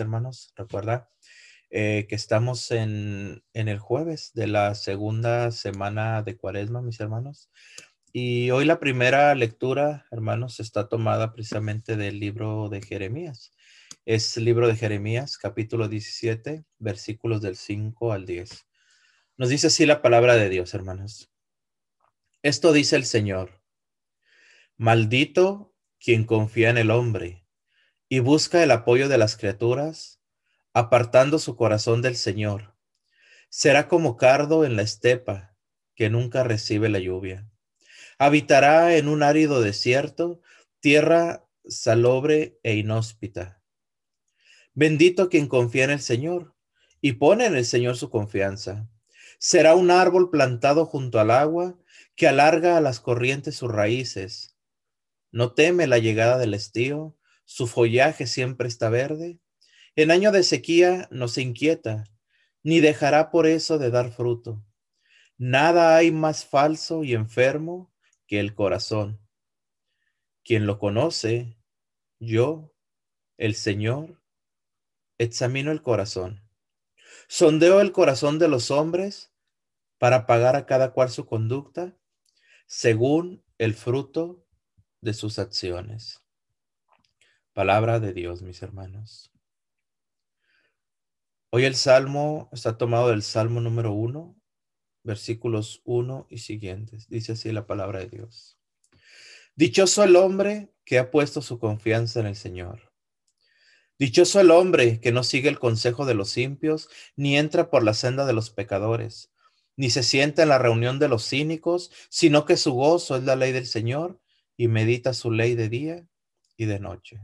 hermanos. Recuerda eh, que estamos en, en, el jueves de la segunda semana de Cuaresma, mis hermanos. Y hoy la primera lectura, hermanos, está tomada precisamente del libro de Jeremías. Es el libro de Jeremías, capítulo 17, versículos del 5 al 10. Nos dice así la palabra de Dios, hermanos. Esto dice el Señor. Maldito quien confía en el hombre y busca el apoyo de las criaturas, apartando su corazón del Señor. Será como cardo en la estepa, que nunca recibe la lluvia. Habitará en un árido desierto, tierra salobre e inhóspita. Bendito quien confía en el Señor y pone en el Señor su confianza. Será un árbol plantado junto al agua que alarga a las corrientes sus raíces. No teme la llegada del estío, su follaje siempre está verde. En año de sequía no se inquieta, ni dejará por eso de dar fruto. Nada hay más falso y enfermo que el corazón. Quien lo conoce, yo, el Señor, examino el corazón. Sondeo el corazón de los hombres para pagar a cada cual su conducta según el fruto de sus acciones. Palabra de Dios, mis hermanos. Hoy el salmo está tomado del salmo número uno, versículos uno y siguientes. Dice así la palabra de Dios. Dichoso el hombre que ha puesto su confianza en el Señor. Dichoso el hombre que no sigue el consejo de los impios, ni entra por la senda de los pecadores, ni se sienta en la reunión de los cínicos, sino que su gozo es la ley del Señor y medita su ley de día y de noche.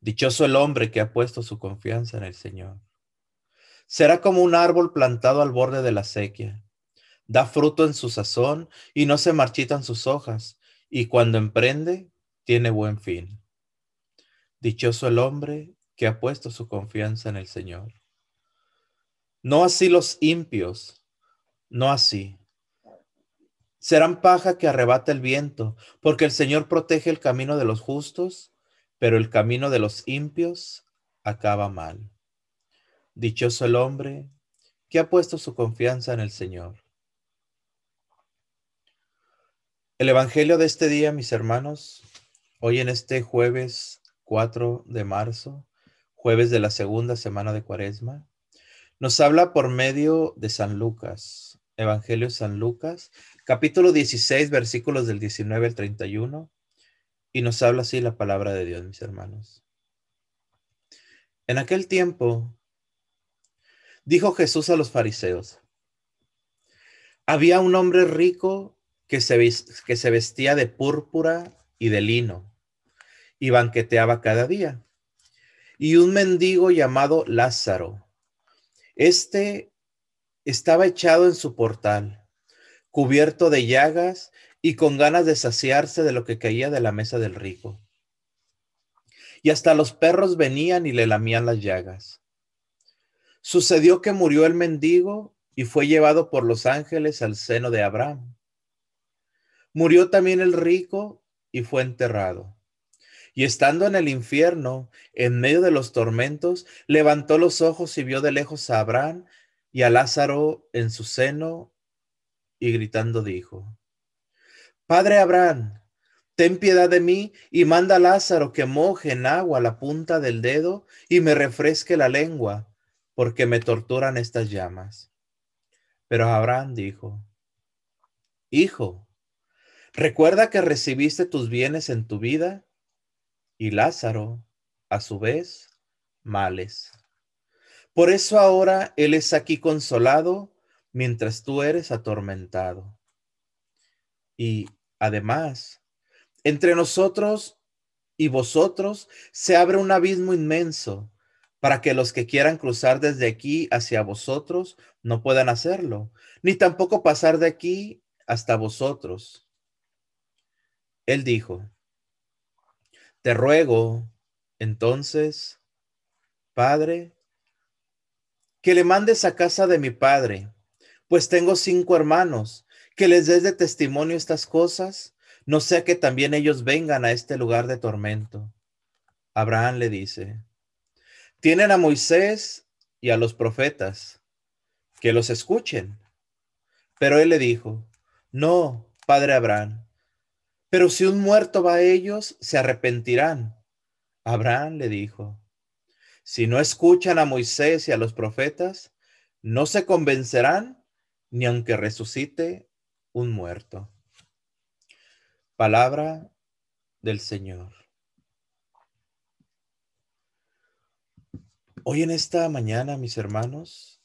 Dichoso el hombre que ha puesto su confianza en el Señor. Será como un árbol plantado al borde de la sequía. Da fruto en su sazón y no se marchitan sus hojas, y cuando emprende, tiene buen fin. Dichoso el hombre que ha puesto su confianza en el Señor. No así los impios, no así. Serán paja que arrebata el viento, porque el Señor protege el camino de los justos pero el camino de los impios acaba mal. Dichoso el hombre que ha puesto su confianza en el Señor. El Evangelio de este día, mis hermanos, hoy en este jueves 4 de marzo, jueves de la segunda semana de Cuaresma, nos habla por medio de San Lucas, Evangelio San Lucas, capítulo 16, versículos del 19 al 31 y nos habla así la palabra de Dios, mis hermanos. En aquel tiempo, dijo Jesús a los fariseos, había un hombre rico que se, que se vestía de púrpura y de lino y banqueteaba cada día. Y un mendigo llamado Lázaro. Este estaba echado en su portal, cubierto de llagas y con ganas de saciarse de lo que caía de la mesa del rico. Y hasta los perros venían y le lamían las llagas. Sucedió que murió el mendigo y fue llevado por los ángeles al seno de Abraham. Murió también el rico y fue enterrado. Y estando en el infierno, en medio de los tormentos, levantó los ojos y vio de lejos a Abraham y a Lázaro en su seno, y gritando dijo, Padre Abraham, ten piedad de mí y manda a Lázaro que moje en agua la punta del dedo y me refresque la lengua, porque me torturan estas llamas. Pero Abraham dijo, Hijo, recuerda que recibiste tus bienes en tu vida y Lázaro, a su vez, males. Por eso ahora él es aquí consolado mientras tú eres atormentado. Y Además, entre nosotros y vosotros se abre un abismo inmenso para que los que quieran cruzar desde aquí hacia vosotros no puedan hacerlo, ni tampoco pasar de aquí hasta vosotros. Él dijo, te ruego, entonces, Padre, que le mandes a casa de mi Padre, pues tengo cinco hermanos que les des de testimonio estas cosas, no sea que también ellos vengan a este lugar de tormento. Abraham le dice, Tienen a Moisés y a los profetas, que los escuchen. Pero él le dijo, no, padre Abraham, pero si un muerto va a ellos, se arrepentirán. Abraham le dijo, si no escuchan a Moisés y a los profetas, no se convencerán ni aunque resucite un muerto. Palabra del Señor. Hoy en esta mañana, mis hermanos,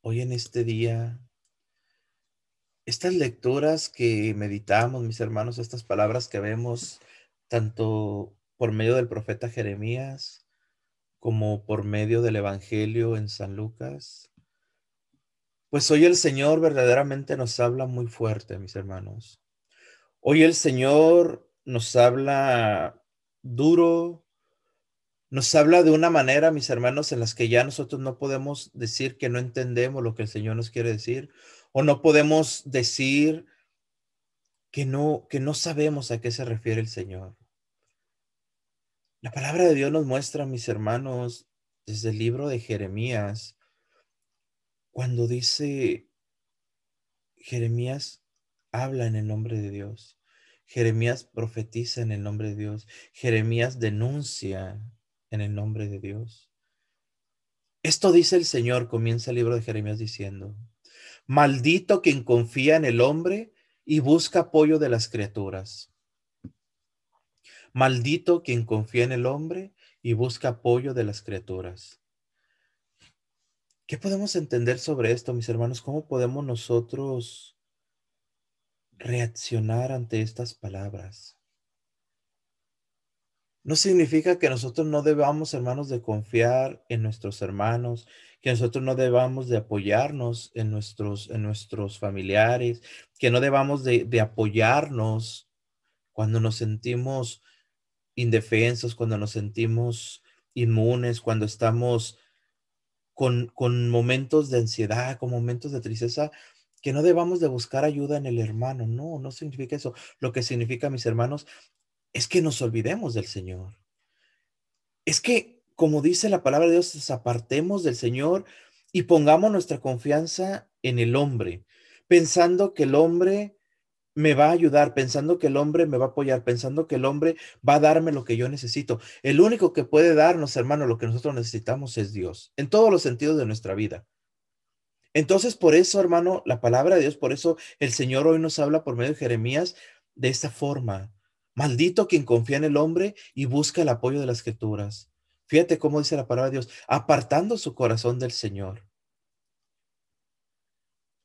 hoy en este día, estas lecturas que meditamos, mis hermanos, estas palabras que vemos tanto por medio del profeta Jeremías como por medio del Evangelio en San Lucas, pues hoy el Señor verdaderamente nos habla muy fuerte, mis hermanos. Hoy el Señor nos habla duro, nos habla de una manera, mis hermanos, en las que ya nosotros no podemos decir que no entendemos lo que el Señor nos quiere decir, o no podemos decir que no, que no sabemos a qué se refiere el Señor. La palabra de Dios nos muestra, mis hermanos, desde el libro de Jeremías, cuando dice Jeremías habla en el nombre de Dios. Jeremías profetiza en el nombre de Dios. Jeremías denuncia en el nombre de Dios. Esto dice el Señor, comienza el libro de Jeremías diciendo, maldito quien confía en el hombre y busca apoyo de las criaturas. Maldito quien confía en el hombre y busca apoyo de las criaturas. ¿Qué podemos entender sobre esto, mis hermanos? ¿Cómo podemos nosotros reaccionar ante estas palabras? No significa que nosotros no debamos, hermanos, de confiar en nuestros hermanos, que nosotros no debamos de apoyarnos en nuestros, en nuestros familiares, que no debamos de, de apoyarnos cuando nos sentimos indefensos, cuando nos sentimos inmunes, cuando estamos con, con momentos de ansiedad, con momentos de tristeza, que no debamos de buscar ayuda en el hermano. No, no significa eso. Lo que significa, mis hermanos, es que nos olvidemos del Señor. Es que, como dice la palabra de Dios, nos apartemos del Señor y pongamos nuestra confianza en el hombre, pensando que el hombre me va a ayudar, pensando que el hombre me va a apoyar, pensando que el hombre va a darme lo que yo necesito. El único que puede darnos, hermano, lo que nosotros necesitamos es Dios, en todos los sentidos de nuestra vida. Entonces, por eso, hermano, la palabra de Dios, por eso el Señor hoy nos habla por medio de Jeremías de esta forma. Maldito quien confía en el hombre y busca el apoyo de las escrituras. Fíjate cómo dice la palabra de Dios, apartando su corazón del Señor.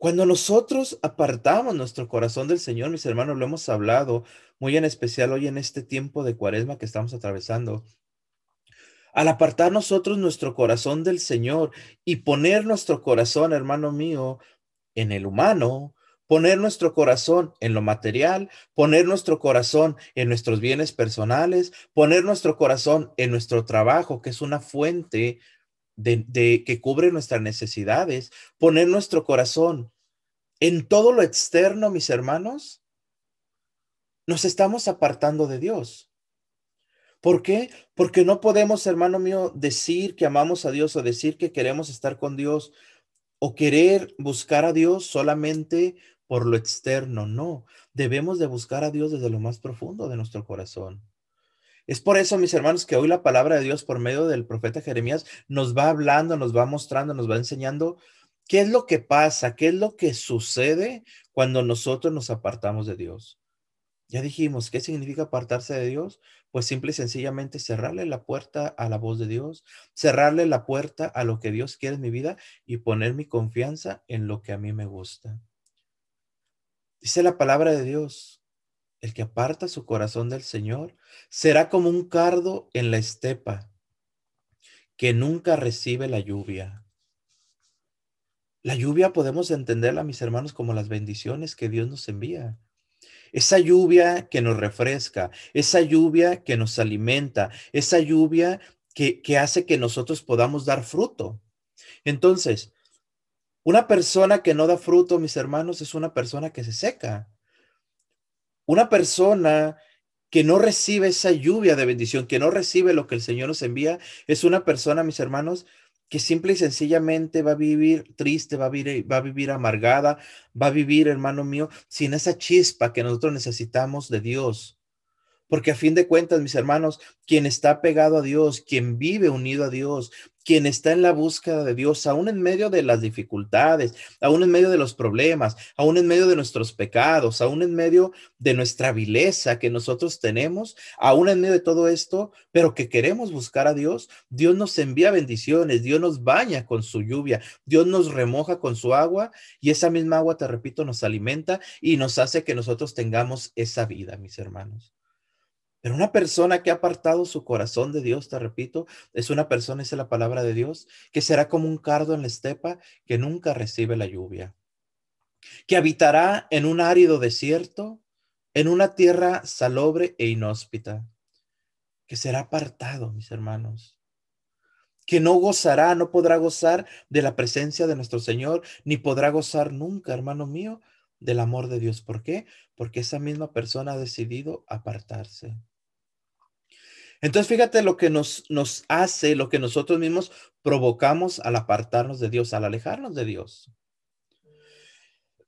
Cuando nosotros apartamos nuestro corazón del Señor, mis hermanos, lo hemos hablado muy en especial hoy en este tiempo de cuaresma que estamos atravesando. Al apartar nosotros nuestro corazón del Señor y poner nuestro corazón, hermano mío, en el humano, poner nuestro corazón en lo material, poner nuestro corazón en nuestros bienes personales, poner nuestro corazón en nuestro trabajo, que es una fuente de, que cubre nuestras necesidades, poner nuestro corazón en todo lo externo, mis hermanos, nos estamos apartando de Dios. ¿Por qué? Porque no podemos, hermano mío, decir que amamos a Dios o decir que queremos estar con Dios o querer buscar a Dios solamente por lo externo, no. Debemos de buscar a Dios desde lo más profundo de nuestro corazón. Es por eso, mis hermanos, que hoy la palabra de Dios por medio del profeta Jeremías nos va hablando, nos va mostrando, nos va enseñando qué es lo que pasa, qué es lo que sucede cuando nosotros nos apartamos de Dios. Ya dijimos, ¿qué significa apartarse de Dios? Pues simple y sencillamente cerrarle la puerta a la voz de Dios, cerrarle la puerta a lo que Dios quiere en mi vida y poner mi confianza en lo que a mí me gusta. Dice la palabra de Dios, el que aparta su corazón del Señor será como un cardo en la estepa que nunca recibe la lluvia. La lluvia podemos entenderla, mis hermanos, como las bendiciones que Dios nos envía. Esa lluvia que nos refresca, esa lluvia que nos alimenta, esa lluvia que, que hace que nosotros podamos dar fruto. Entonces, una persona que no da fruto, mis hermanos, es una persona que se seca. Una persona que no recibe esa lluvia de bendición, que no recibe lo que el Señor nos envía, es una persona, mis hermanos, que simple y sencillamente va a vivir triste, va a vivir, va a vivir amargada, va a vivir, hermano mío, sin esa chispa que nosotros necesitamos de Dios. Porque a fin de cuentas, mis hermanos, quien está pegado a Dios, quien vive unido a Dios, quien está en la búsqueda de Dios, aún en medio de las dificultades, aún en medio de los problemas, aún en medio de nuestros pecados, aún en medio de nuestra vileza que nosotros tenemos, aún en medio de todo esto, pero que queremos buscar a Dios, Dios nos envía bendiciones, Dios nos baña con su lluvia, Dios nos remoja con su agua y esa misma agua, te repito, nos alimenta y nos hace que nosotros tengamos esa vida, mis hermanos. Pero una persona que ha apartado su corazón de Dios, te repito, es una persona, es la palabra de Dios, que será como un cardo en la estepa que nunca recibe la lluvia, que habitará en un árido desierto, en una tierra salobre e inhóspita, que será apartado, mis hermanos, que no gozará, no podrá gozar de la presencia de nuestro Señor, ni podrá gozar nunca, hermano mío, del amor de Dios. ¿Por qué? Porque esa misma persona ha decidido apartarse. Entonces, fíjate lo que nos, hace, lo que nosotros mismos provocamos al apartarnos de Dios, al alejarnos de Dios.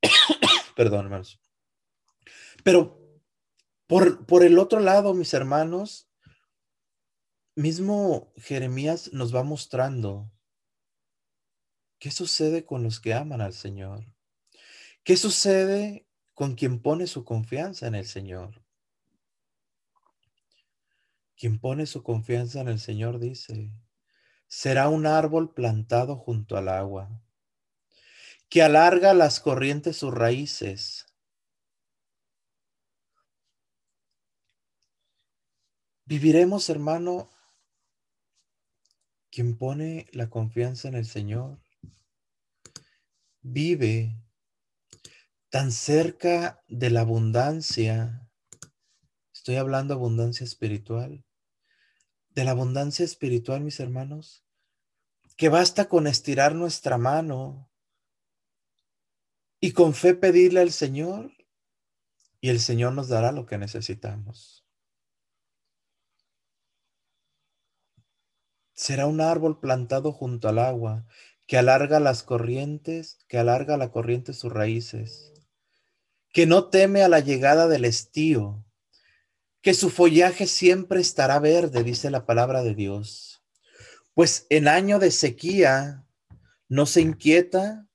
Perdón, hermanos. Pero por, por el otro lado, mis hermanos, mismo Jeremías nos va mostrando qué sucede con los que aman al Señor. ¿Qué sucede con quien pone su confianza en el Señor? Quien pone su confianza en el Señor dice, será un árbol plantado junto al agua, que alarga las corrientes sus raíces. Viviremos, hermano, quien pone la confianza en el Señor, vive tan cerca de la abundancia Estoy hablando abundancia espiritual. De la abundancia espiritual, mis hermanos, que basta con estirar nuestra mano y con fe pedirle al Señor y el Señor nos dará lo que necesitamos. Será un árbol plantado junto al agua que alarga las corrientes, que alarga la corriente sus raíces, que no teme a la llegada del estío, que su follaje siempre estará verde, dice la palabra de Dios. Pues en año de sequía no se inquieta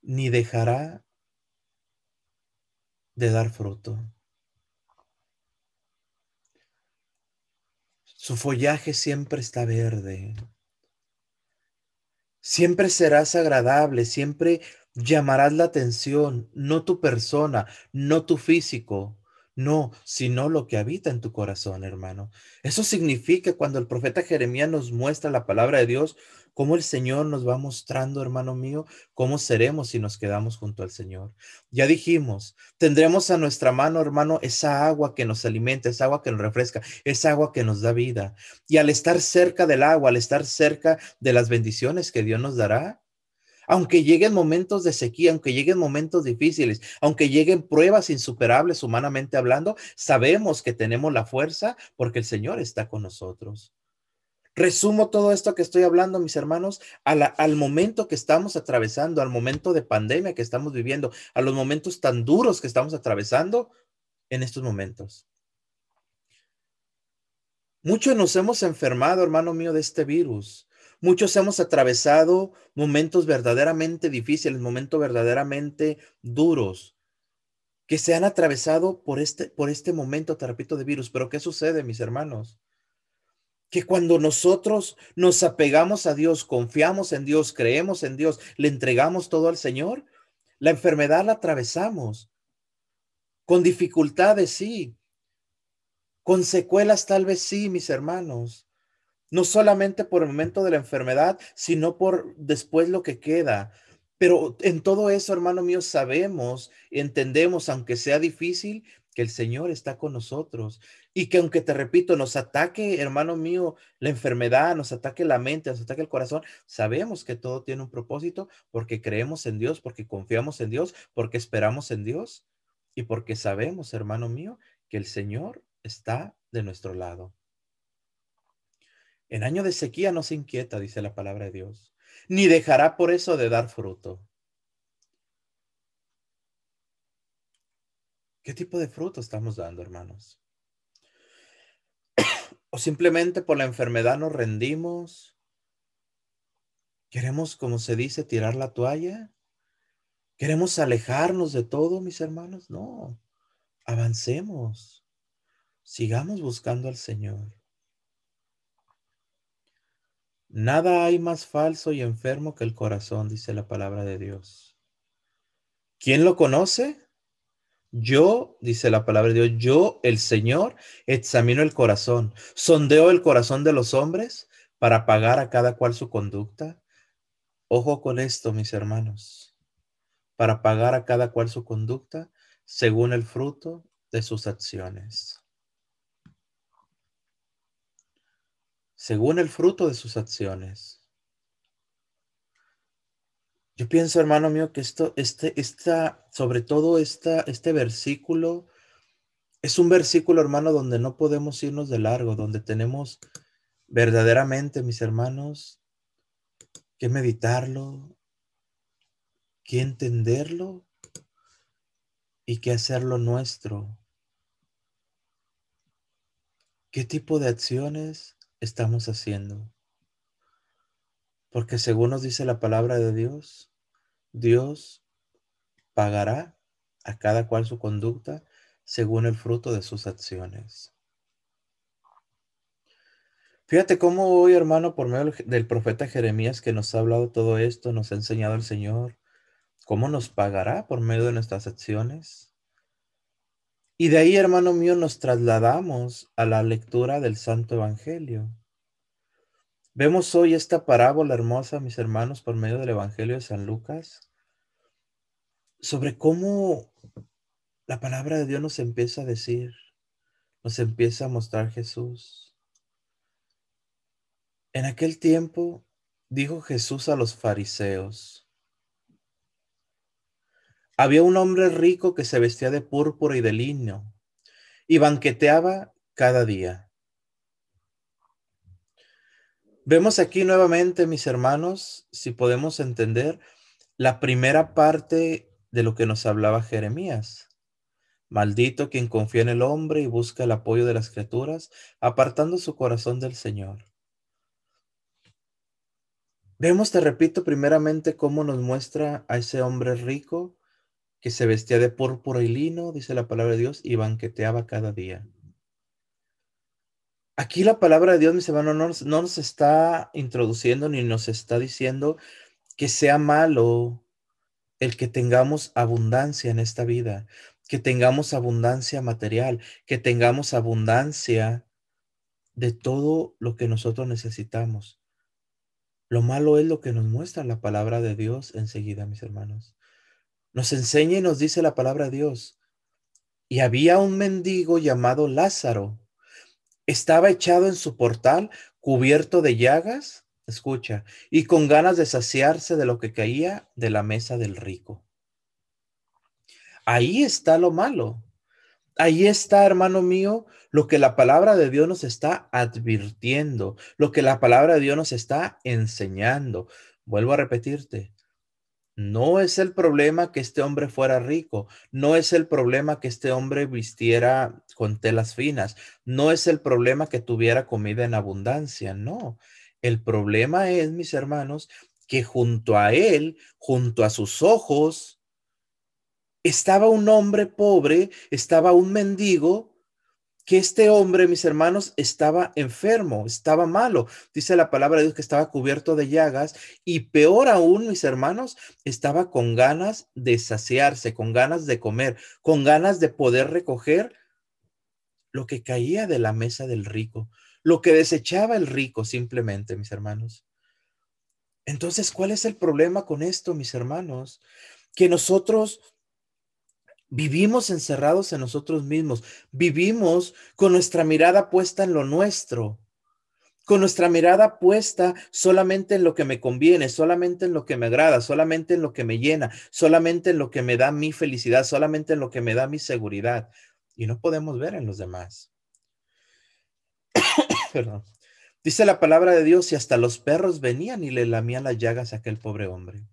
ni dejará de dar fruto. Su follaje siempre está verde. Siempre serás agradable, siempre llamarás la atención, no tu persona, no tu físico, no, sino lo que habita en tu corazón, hermano. Eso significa cuando el profeta Jeremías nos muestra la palabra de Dios, cómo el Señor nos va mostrando, hermano mío, cómo seremos si nos quedamos junto al Señor. Ya dijimos, tendremos a nuestra mano, hermano, esa agua que nos alimenta, esa agua que nos refresca, esa agua que nos da vida. Y al estar cerca del agua, al estar cerca de las bendiciones que Dios nos dará, aunque lleguen momentos de sequía, aunque lleguen momentos difíciles, aunque lleguen pruebas insuperables humanamente hablando, sabemos que tenemos la fuerza porque el Señor está con nosotros. Resumo todo esto que estoy hablando, mis hermanos, al momento que estamos atravesando, al momento de pandemia que estamos viviendo, a los momentos tan duros que estamos atravesando en estos momentos. Muchos nos hemos enfermado, hermano mío, de este virus. Muchos hemos atravesado momentos verdaderamente difíciles, momentos verdaderamente duros, que se han atravesado por este, por este momento, te repito, de virus. Pero ¿qué sucede, mis hermanos? Que cuando nosotros nos apegamos a Dios, confiamos en Dios, creemos en Dios, le entregamos todo al Señor, la enfermedad la atravesamos. Con dificultades, sí. Con secuelas, tal vez sí, mis hermanos no solamente por el momento de la enfermedad, sino por después lo que queda. Pero en todo eso, hermano mío, sabemos, entendemos, aunque sea difícil, que el Señor está con nosotros y que aunque te repito, nos ataque, hermano mío, la enfermedad, nos ataque la mente, nos ataque el corazón, sabemos que todo tiene un propósito porque creemos en Dios, porque confiamos en Dios, porque esperamos en Dios y porque sabemos, hermano mío, que el Señor está de nuestro lado. En año de sequía no se inquieta, dice la palabra de Dios, ni dejará por eso de dar fruto. ¿Qué tipo de fruto estamos dando, hermanos? ¿O simplemente por la enfermedad nos rendimos? ¿Queremos, como se dice, tirar la toalla? ¿Queremos alejarnos de todo, mis hermanos? No, avancemos. Sigamos buscando al Señor. Nada hay más falso y enfermo que el corazón, dice la palabra de Dios. ¿Quién lo conoce? Yo, dice la palabra de Dios, yo, el Señor, examino el corazón, sondeo el corazón de los hombres para pagar a cada cual su conducta. Ojo con esto, mis hermanos, para pagar a cada cual su conducta según el fruto de sus acciones. Según el fruto de sus acciones. Yo pienso, hermano mío, que esto, este, esta, sobre todo esta, este versículo, es un versículo, hermano, donde no podemos irnos de largo, donde tenemos verdaderamente, mis hermanos, que meditarlo, que entenderlo y que hacerlo nuestro. ¿Qué tipo de acciones estamos haciendo? Porque según nos dice la palabra de Dios, Dios pagará a cada cual su conducta según el fruto de sus acciones. Fíjate cómo hoy, hermano, por medio del profeta Jeremías que nos ha hablado todo esto, nos ha enseñado el Señor, cómo nos pagará por medio de nuestras acciones. Y de ahí, hermano mío, nos trasladamos a la lectura del Santo Evangelio. Vemos hoy esta parábola hermosa, mis hermanos, por medio del Evangelio de San Lucas, sobre cómo la palabra de Dios nos empieza a decir, nos empieza a mostrar Jesús. En aquel tiempo dijo Jesús a los fariseos, había un hombre rico que se vestía de púrpura y de lino y banqueteaba cada día. Vemos aquí nuevamente, mis hermanos, si podemos entender la primera parte de lo que nos hablaba Jeremías. Maldito quien confía en el hombre y busca el apoyo de las criaturas, apartando su corazón del Señor. Vemos, te repito, primeramente cómo nos muestra a ese hombre rico que se vestía de púrpura y lino, dice la palabra de Dios, y banqueteaba cada día. Aquí la palabra de Dios, mis hermanos, no, no nos está introduciendo ni nos está diciendo que sea malo el que tengamos abundancia en esta vida, que tengamos abundancia material, que tengamos abundancia de todo lo que nosotros necesitamos. Lo malo es lo que nos muestra la palabra de Dios enseguida, mis hermanos. Nos enseña y nos dice la palabra de Dios. Y había un mendigo llamado Lázaro estaba echado en su portal, cubierto de llagas, escucha, y con ganas de saciarse de lo que caía de la mesa del rico. Ahí está lo malo. Ahí está, hermano mío, lo que la palabra de Dios nos está advirtiendo, lo que la palabra de Dios nos está enseñando. Vuelvo a repetirte, no es el problema que este hombre fuera rico, no es el problema que este hombre vistiera con telas finas, no es el problema que tuviera comida en abundancia, no. El problema es, mis hermanos, que junto a él, junto a sus ojos, estaba un hombre pobre, estaba un mendigo que este hombre, mis hermanos, estaba enfermo, estaba malo. Dice la palabra de Dios que estaba cubierto de llagas y peor aún, mis hermanos, estaba con ganas de saciarse, con ganas de comer, con ganas de poder recoger lo que caía de la mesa del rico, lo que desechaba el rico simplemente, mis hermanos. Entonces, ¿cuál es el problema con esto, mis hermanos? Que nosotros Vivimos encerrados en nosotros mismos, vivimos con nuestra mirada puesta en lo nuestro, con nuestra mirada puesta solamente en lo que me conviene, solamente en lo que me agrada, solamente en lo que me llena, solamente en lo que me da mi felicidad, solamente en lo que me da mi seguridad. y no podemos ver en los demás. Dice la palabra de Dios y hasta los perros venían y le lamían las llagas a aquel pobre hombre.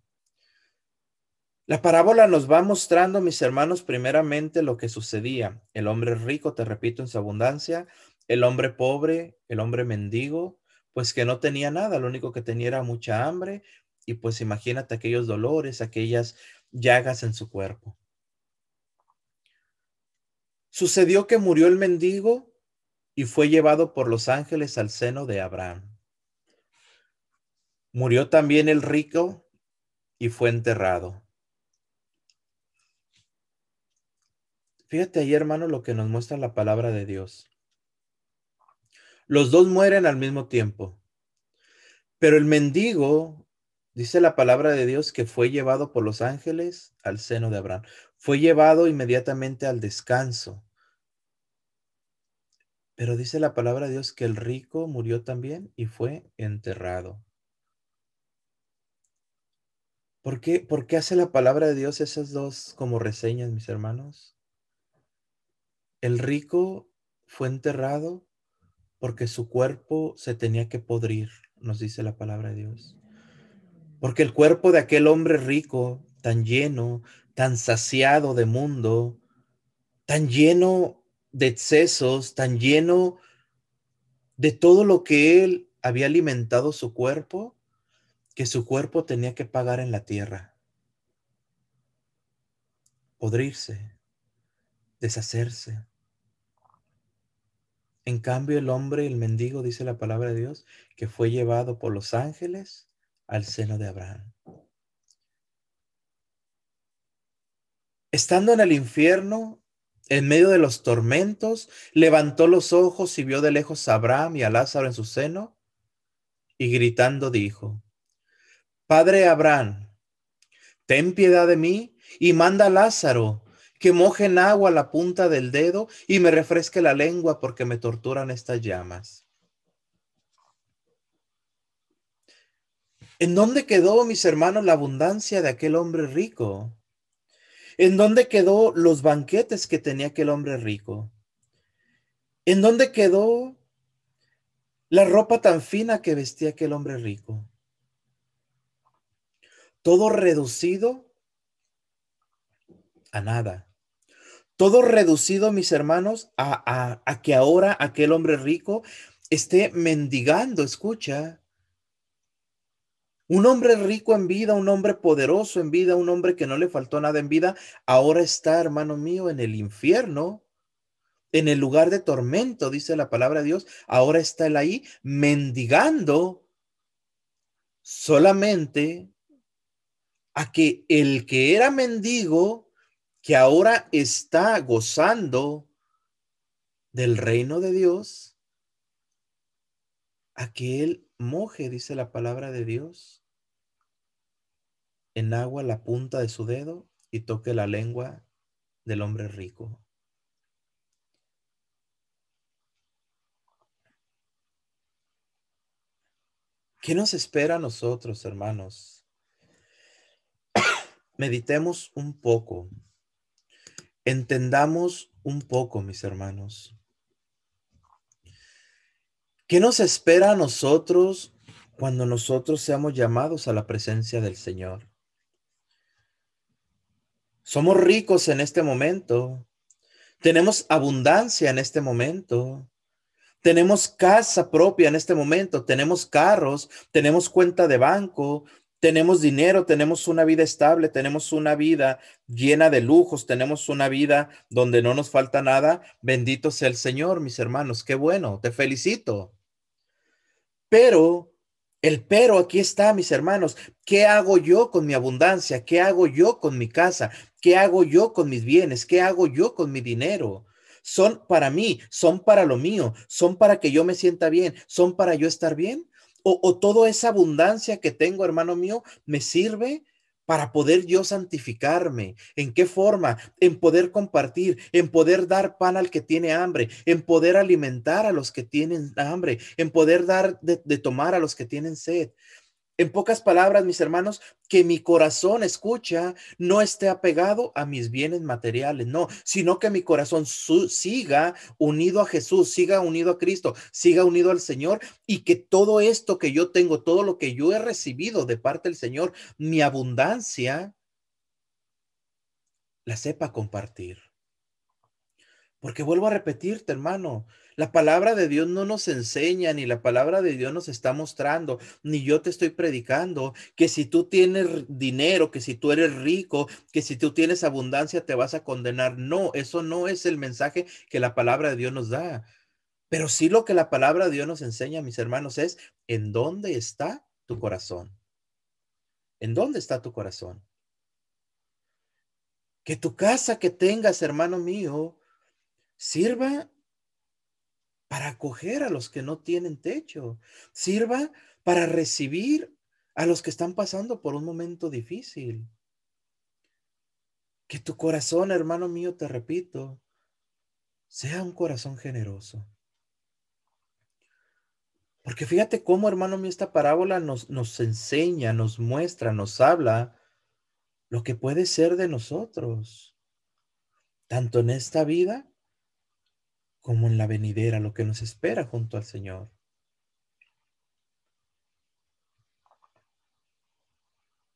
La parábola nos va mostrando, mis hermanos, primeramente lo que sucedía. El hombre rico, te repito, en su abundancia, el hombre pobre, el hombre mendigo, pues que no tenía nada, lo único que tenía era mucha hambre y pues imagínate aquellos dolores, aquellas llagas en su cuerpo. Sucedió que murió el mendigo y fue llevado por los ángeles al seno de Abraham. Murió también el rico y fue enterrado. Fíjate ahí, hermano, lo que nos muestra la palabra de Dios. Los dos mueren al mismo tiempo, pero el mendigo, dice la palabra de Dios, que fue llevado por los ángeles al seno de Abraham. Fue llevado inmediatamente al descanso. Pero dice la palabra de Dios que el rico murió también y fue enterrado. ¿Por qué, ¿Por qué hace la palabra de Dios esas dos como reseñas, mis hermanos? El rico fue enterrado porque su cuerpo se tenía que podrir, nos dice la palabra de Dios. Porque el cuerpo de aquel hombre rico, tan lleno, tan saciado de mundo, tan lleno de excesos, tan lleno de todo lo que él había alimentado su cuerpo, que su cuerpo tenía que pagar en la tierra. Podrirse, deshacerse. En cambio, el hombre, el mendigo, dice la palabra de Dios, que fue llevado por los ángeles al seno de Abraham. Estando en el infierno, en medio de los tormentos, levantó los ojos y vio de lejos a Abraham y a Lázaro en su seno, y gritando dijo, Padre Abraham, ten piedad de mí y manda a Lázaro que moje en agua la punta del dedo y me refresque la lengua porque me torturan estas llamas. ¿En dónde quedó, mis hermanos, la abundancia de aquel hombre rico? ¿En dónde quedó los banquetes que tenía aquel hombre rico? ¿En dónde quedó la ropa tan fina que vestía aquel hombre rico? Todo reducido a nada. Todo reducido, mis hermanos, a, que ahora aquel hombre rico esté mendigando, escucha. Un hombre rico en vida, un hombre poderoso en vida, un hombre que no le faltó nada en vida, ahora está, hermano mío, en el infierno, en el lugar de tormento, dice la palabra de Dios. Ahora está él ahí mendigando solamente a que el que era mendigo que ahora está gozando del reino de Dios, a que él moje, dice la palabra de Dios, en agua la punta de su dedo y toque la lengua del hombre rico. ¿Qué nos espera a nosotros, hermanos? Meditemos un poco Entendamos un poco, mis hermanos. ¿Qué nos espera a nosotros cuando nosotros seamos llamados a la presencia del Señor? Somos ricos en este momento. Tenemos abundancia en este momento. Tenemos casa propia en este momento. Tenemos carros. Tenemos cuenta de banco tenemos dinero, tenemos una vida estable, tenemos una vida llena de lujos, tenemos una vida donde no nos falta nada. Bendito sea el Señor, mis hermanos. Qué bueno, te felicito. Pero, el pero aquí está, mis hermanos. ¿Qué hago yo con mi abundancia? ¿Qué hago yo con mi casa? ¿Qué hago yo con mis bienes? ¿Qué hago yo con mi dinero? Son para mí, son para lo mío, son para que yo me sienta bien, son para yo estar bien o, toda esa abundancia que tengo, hermano mío, me sirve para poder yo santificarme. ¿En qué forma? En poder compartir, en poder dar pan al que tiene hambre, en poder alimentar a los que tienen hambre, en poder dar de, tomar a los que tienen sed. En pocas palabras, mis hermanos, que mi corazón escucha no esté apegado a mis bienes materiales, no, sino que mi corazón siga unido a Jesús, siga unido a Cristo, siga unido al Señor y que todo esto que yo tengo, todo lo que yo he recibido de parte del Señor, mi abundancia, la sepa compartir. Porque vuelvo a repetirte, hermano, la palabra de Dios no nos enseña, ni la palabra de Dios nos está mostrando, ni yo te estoy predicando que si tú tienes dinero, que si tú eres rico, que si tú tienes abundancia te vas a condenar. No, eso no es el mensaje que la palabra de Dios nos da. Pero sí lo que la palabra de Dios nos enseña, mis hermanos, es en dónde está tu corazón. ¿En dónde está tu corazón? Que tu casa que tengas, hermano mío, sirva para acoger a los que no tienen techo, sirva para recibir a los que están pasando por un momento difícil. Que tu corazón, hermano mío, te repito, sea un corazón generoso. Porque fíjate cómo, hermano mío, esta parábola nos, nos enseña, nos muestra, nos habla lo que puede ser de nosotros, tanto en esta vida como en la venidera, lo que nos espera junto al Señor.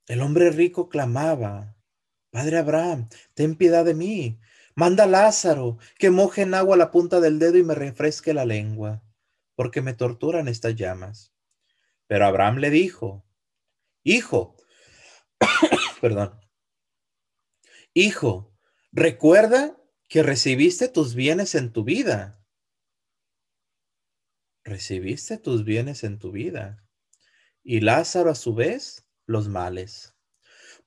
El hombre rico clamaba, Padre Abraham, ten piedad de mí. Manda a Lázaro que moje en agua la punta del dedo y me refresque la lengua, porque me torturan estas llamas. Pero Abraham le dijo, Hijo, perdón, Hijo, recuerda que recibiste tus bienes en tu vida. Recibiste tus bienes en tu vida. Y Lázaro a su vez los males.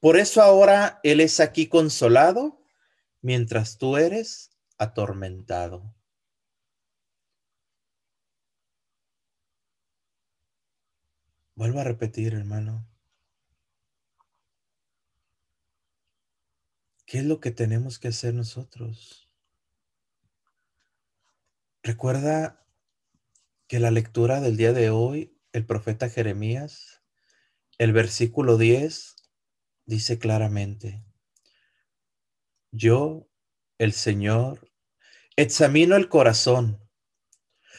Por eso ahora Él es aquí consolado mientras tú eres atormentado. Vuelvo a repetir, hermano. ¿Qué es lo que tenemos que hacer nosotros? Recuerda que la lectura del día de hoy, el profeta Jeremías, el versículo 10, dice claramente, yo, el Señor, examino el corazón,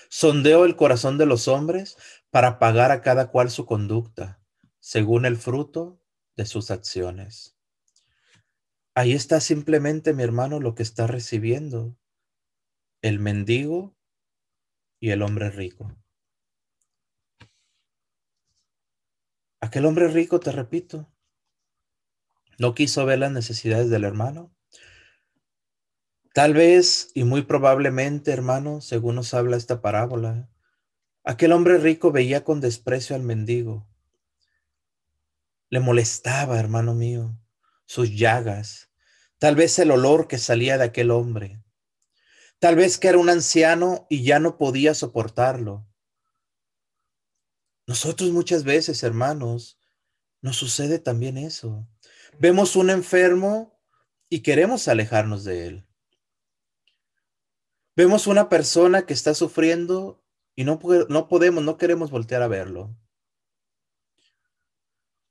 sondeo el corazón de los hombres para pagar a cada cual su conducta, según el fruto de sus acciones. Ahí está simplemente, mi hermano, lo que está recibiendo el mendigo y el hombre rico. Aquel hombre rico, te repito, no quiso ver las necesidades del hermano. Tal vez y muy probablemente, hermano, según nos habla esta parábola, aquel hombre rico veía con desprecio al mendigo. Le molestaba, hermano mío, sus llagas, Tal vez el olor que salía de aquel hombre. Tal vez que era un anciano y ya no podía soportarlo. Nosotros muchas veces, hermanos, nos sucede también eso. Vemos un enfermo y queremos alejarnos de él. Vemos una persona que está sufriendo y no, no podemos, no queremos voltear a verlo.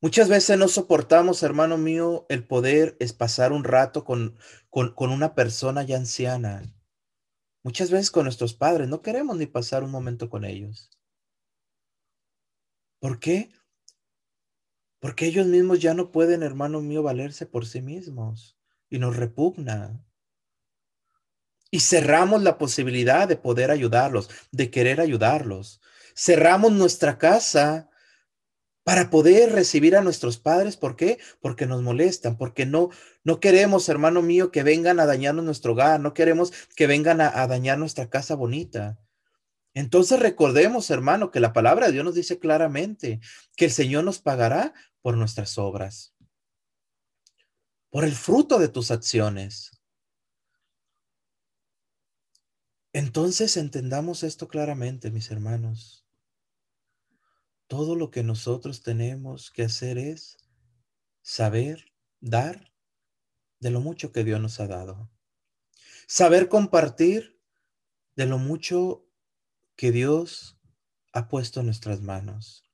Muchas veces no soportamos, hermano mío, el poder es pasar un rato con, con, con, una persona ya anciana. Muchas veces con nuestros padres no queremos ni pasar un momento con ellos. ¿Por qué? Porque ellos mismos ya no pueden, hermano mío, valerse por sí mismos y nos repugna. Y cerramos la posibilidad de poder ayudarlos, de querer ayudarlos. Cerramos nuestra casa para poder recibir a nuestros padres. ¿Por qué? Porque nos molestan, porque no, no queremos, hermano mío, que vengan a dañarnos nuestro hogar, no queremos que vengan a, a dañar nuestra casa bonita. Entonces recordemos, hermano, que la palabra de Dios nos dice claramente que el Señor nos pagará por nuestras obras, por el fruto de tus acciones. Entonces entendamos esto claramente, mis hermanos. Todo lo que nosotros tenemos que hacer es saber dar de lo mucho que Dios nos ha dado. Saber compartir de lo mucho que Dios ha puesto en nuestras manos.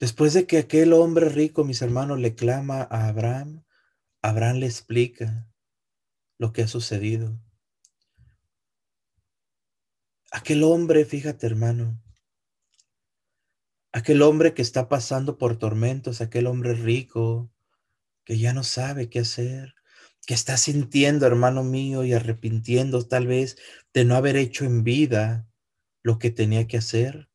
Después de que aquel hombre rico, mis hermanos, le clama a Abraham, Abraham le explica lo que ha sucedido. Aquel hombre, fíjate hermano, aquel hombre que está pasando por tormentos, aquel hombre rico que ya no sabe qué hacer, que está sintiendo, hermano mío, y arrepintiendo tal vez de no haber hecho en vida lo que tenía que hacer.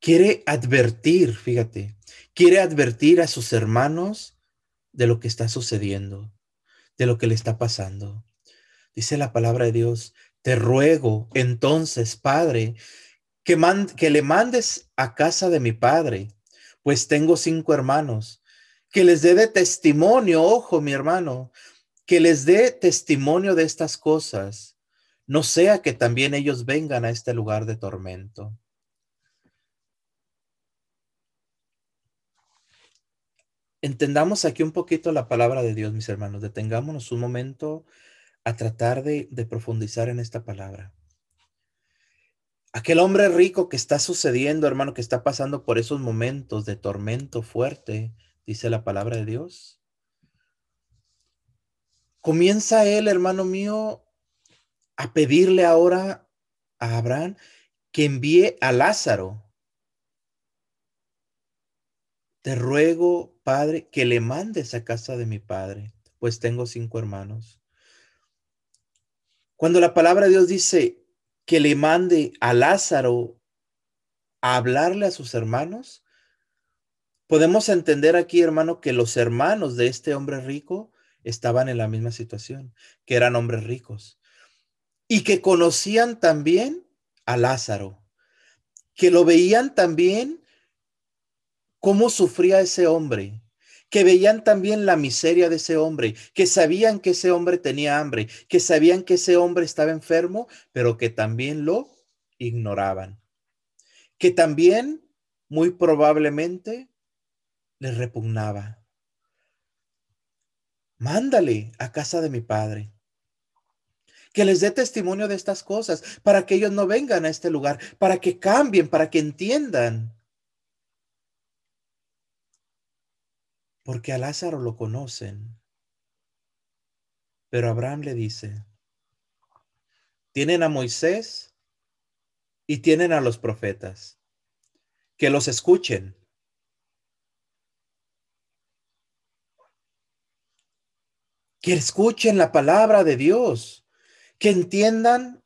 Quiere advertir, fíjate, quiere advertir a sus hermanos de lo que está sucediendo, de lo que le está pasando. Dice la palabra de Dios, te ruego entonces, Padre, que, le mandes a casa de mi Padre, pues tengo cinco hermanos, que les dé de testimonio, ojo mi hermano, que les dé testimonio de estas cosas, no sea que también ellos vengan a este lugar de tormento. Entendamos aquí un poquito la palabra de Dios, mis hermanos. Detengámonos un momento a tratar de, profundizar en esta palabra. Aquel hombre rico que está sucediendo, hermano, que está pasando por esos momentos de tormento fuerte, dice la palabra de Dios. Comienza él, hermano mío, a pedirle ahora a Abraham que envíe a Lázaro. Te ruego, Padre, que le mandes a casa de mi Padre, pues tengo cinco hermanos. Cuando la palabra de Dios dice que le mande a Lázaro a hablarle a sus hermanos, podemos entender aquí, hermano, que los hermanos de este hombre rico estaban en la misma situación, que eran hombres ricos y que conocían también a Lázaro, que lo veían también cómo sufría ese hombre, que veían también la miseria de ese hombre, que sabían que ese hombre tenía hambre, que sabían que ese hombre estaba enfermo, pero que también lo ignoraban, que también muy probablemente les repugnaba. Mándale a casa de mi padre. Que les dé testimonio de estas cosas para que ellos no vengan a este lugar, para que cambien, para que entiendan porque a Lázaro lo conocen. Pero Abraham le dice, tienen a Moisés y tienen a los profetas, que los escuchen. Que escuchen la palabra de Dios, que entiendan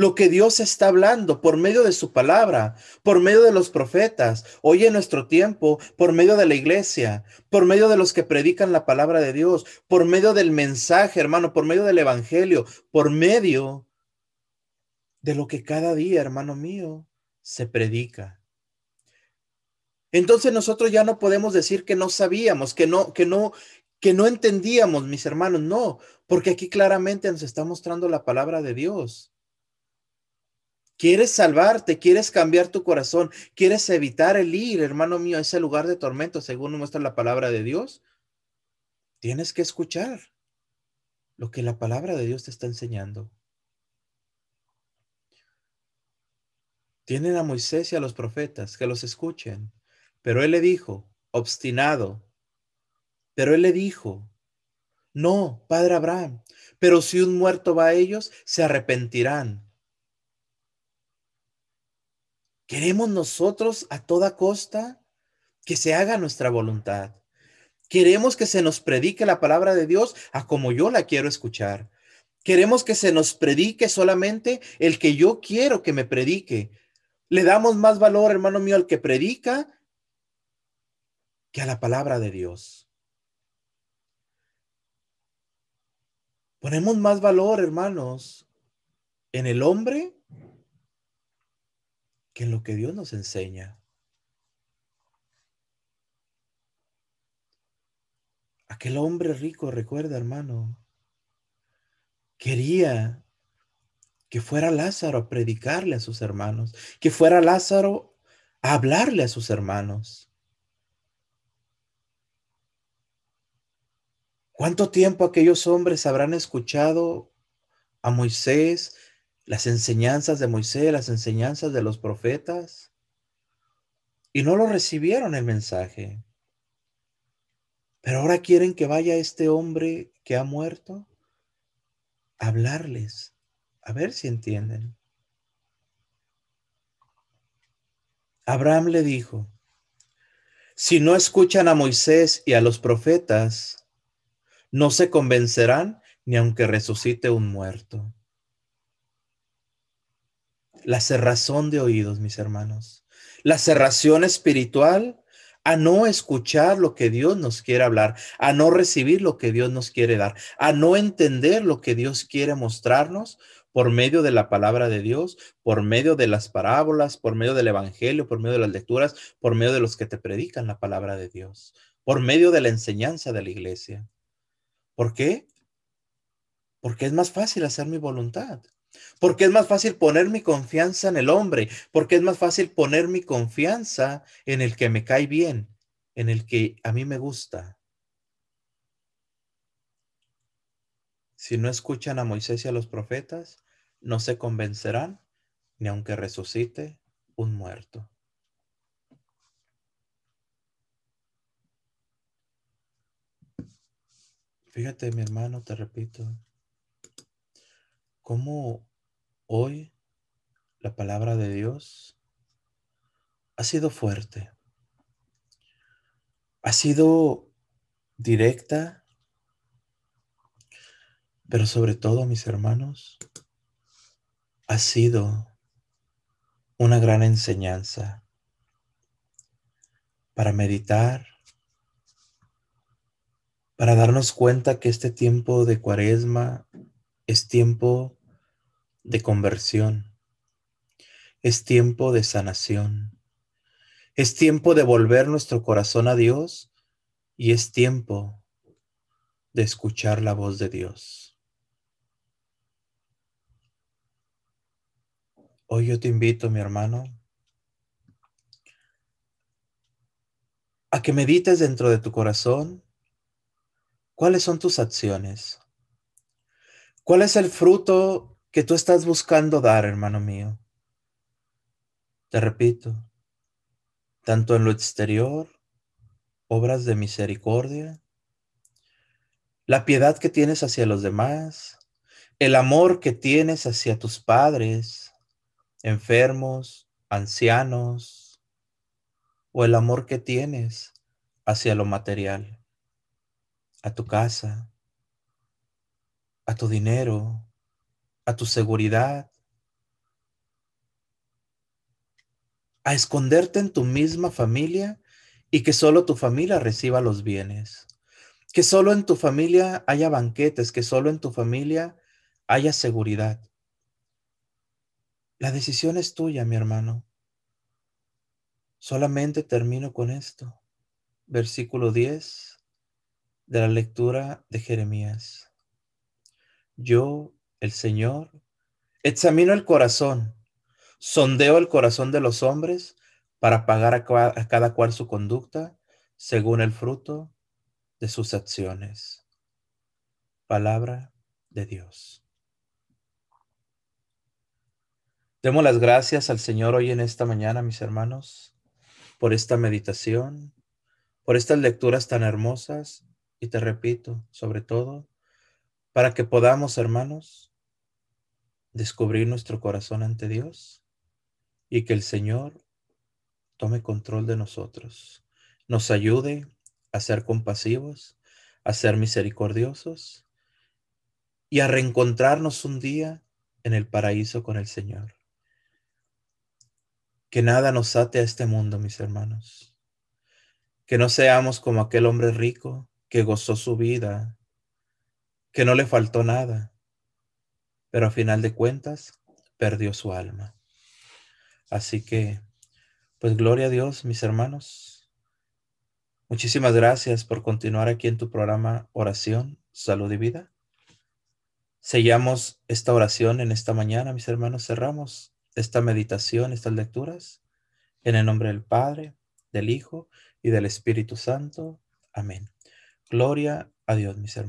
lo que Dios está hablando por medio de su palabra, por medio de los profetas, hoy en nuestro tiempo, por medio de la iglesia, por medio de los que predican la palabra de Dios, por medio del mensaje, hermano, por medio del evangelio, por medio de lo que cada día, hermano mío, se predica. Entonces nosotros ya no podemos decir que no sabíamos, que no, que no, que no entendíamos, mis hermanos, no, porque aquí claramente nos está mostrando la palabra de Dios. Quieres salvarte, quieres cambiar tu corazón, quieres evitar el ir, hermano mío, a ese lugar de tormento, según muestra la palabra de Dios. Tienes que escuchar lo que la palabra de Dios te está enseñando. Tienen a Moisés y a los profetas que los escuchen, pero él le dijo, obstinado, pero él le dijo, no, padre Abraham, pero si un muerto va a ellos, se arrepentirán. Queremos nosotros a toda costa que se haga nuestra voluntad. Queremos que se nos predique la palabra de Dios a como yo la quiero escuchar. Queremos que se nos predique solamente el que yo quiero que me predique. Le damos más valor, hermano mío, al que predica que a la palabra de Dios. Ponemos más valor, hermanos, en el hombre en lo que Dios nos enseña. Aquel hombre rico, recuerda hermano, quería que fuera Lázaro a predicarle a sus hermanos, que fuera Lázaro a hablarle a sus hermanos. ¿Cuánto tiempo aquellos hombres habrán escuchado a Moisés las enseñanzas de Moisés, las enseñanzas de los profetas. y no lo recibieron el mensaje. Pero ahora quieren que vaya este hombre que ha muerto a hablarles, a ver si entienden. Abraham le dijo, si no escuchan a Moisés y a los profetas, no se convencerán ni aunque resucite un muerto. La cerrazón de oídos, mis hermanos. La cerración espiritual a no escuchar lo que Dios nos quiere hablar, a no recibir lo que Dios nos quiere dar, a no entender lo que Dios quiere mostrarnos por medio de la palabra de Dios, por medio de las parábolas, por medio del Evangelio, por medio de las lecturas, por medio de los que te predican la palabra de Dios, por medio de la enseñanza de la iglesia. ¿Por qué? Porque es más fácil hacer mi voluntad. Porque es más fácil poner mi confianza en el hombre, porque es más fácil poner mi confianza en el que me cae bien, en el que a mí me gusta. Si no escuchan a Moisés y a los profetas, no se convencerán, ni aunque resucite un muerto. Fíjate, mi hermano, te repito, cómo hoy la palabra de Dios ha sido fuerte, ha sido directa, pero sobre todo, mis hermanos, ha sido una gran enseñanza para meditar, para darnos cuenta que este tiempo de cuaresma es tiempo de conversión. Es tiempo de sanación. Es tiempo de volver nuestro corazón a Dios y es tiempo de escuchar la voz de Dios. Hoy yo te invito, mi hermano, a que medites dentro de tu corazón cuáles son tus acciones. ¿Cuál es el fruto que tú estás buscando dar, hermano mío. Te repito, tanto en lo exterior, obras de misericordia, la piedad que tienes hacia los demás, el amor que tienes hacia tus padres, enfermos, ancianos, o el amor que tienes hacia lo material, a tu casa, a tu dinero, a tu seguridad, a esconderte en tu misma familia y que solo tu familia reciba los bienes, que solo en tu familia haya banquetes, que solo en tu familia haya seguridad. La decisión es tuya, mi hermano. Solamente termino con esto. Versículo 10 de la lectura de Jeremías. Yo el Señor, examino el corazón, sondeo el corazón de los hombres para pagar a, cada cual su conducta según el fruto de sus acciones. Palabra de Dios. Demos las gracias al Señor hoy en esta mañana, mis hermanos, por esta meditación, por estas lecturas tan hermosas y te repito, sobre todo, para que podamos, hermanos, descubrir nuestro corazón ante Dios y que el Señor tome control de nosotros, nos ayude a ser compasivos, a ser misericordiosos y a reencontrarnos un día en el paraíso con el Señor. Que nada nos ate a este mundo, mis hermanos. Que no seamos como aquel hombre rico que gozó su vida, que no le faltó nada, pero a final de cuentas perdió su alma. Así que, pues gloria a Dios, mis hermanos. Muchísimas gracias por continuar aquí en tu programa Oración, Salud y Vida. Sellamos esta oración en esta mañana, mis hermanos. Cerramos esta meditación, estas lecturas, en el nombre del Padre, del Hijo y del Espíritu Santo. Amén. Gloria a Dios, mis hermanos.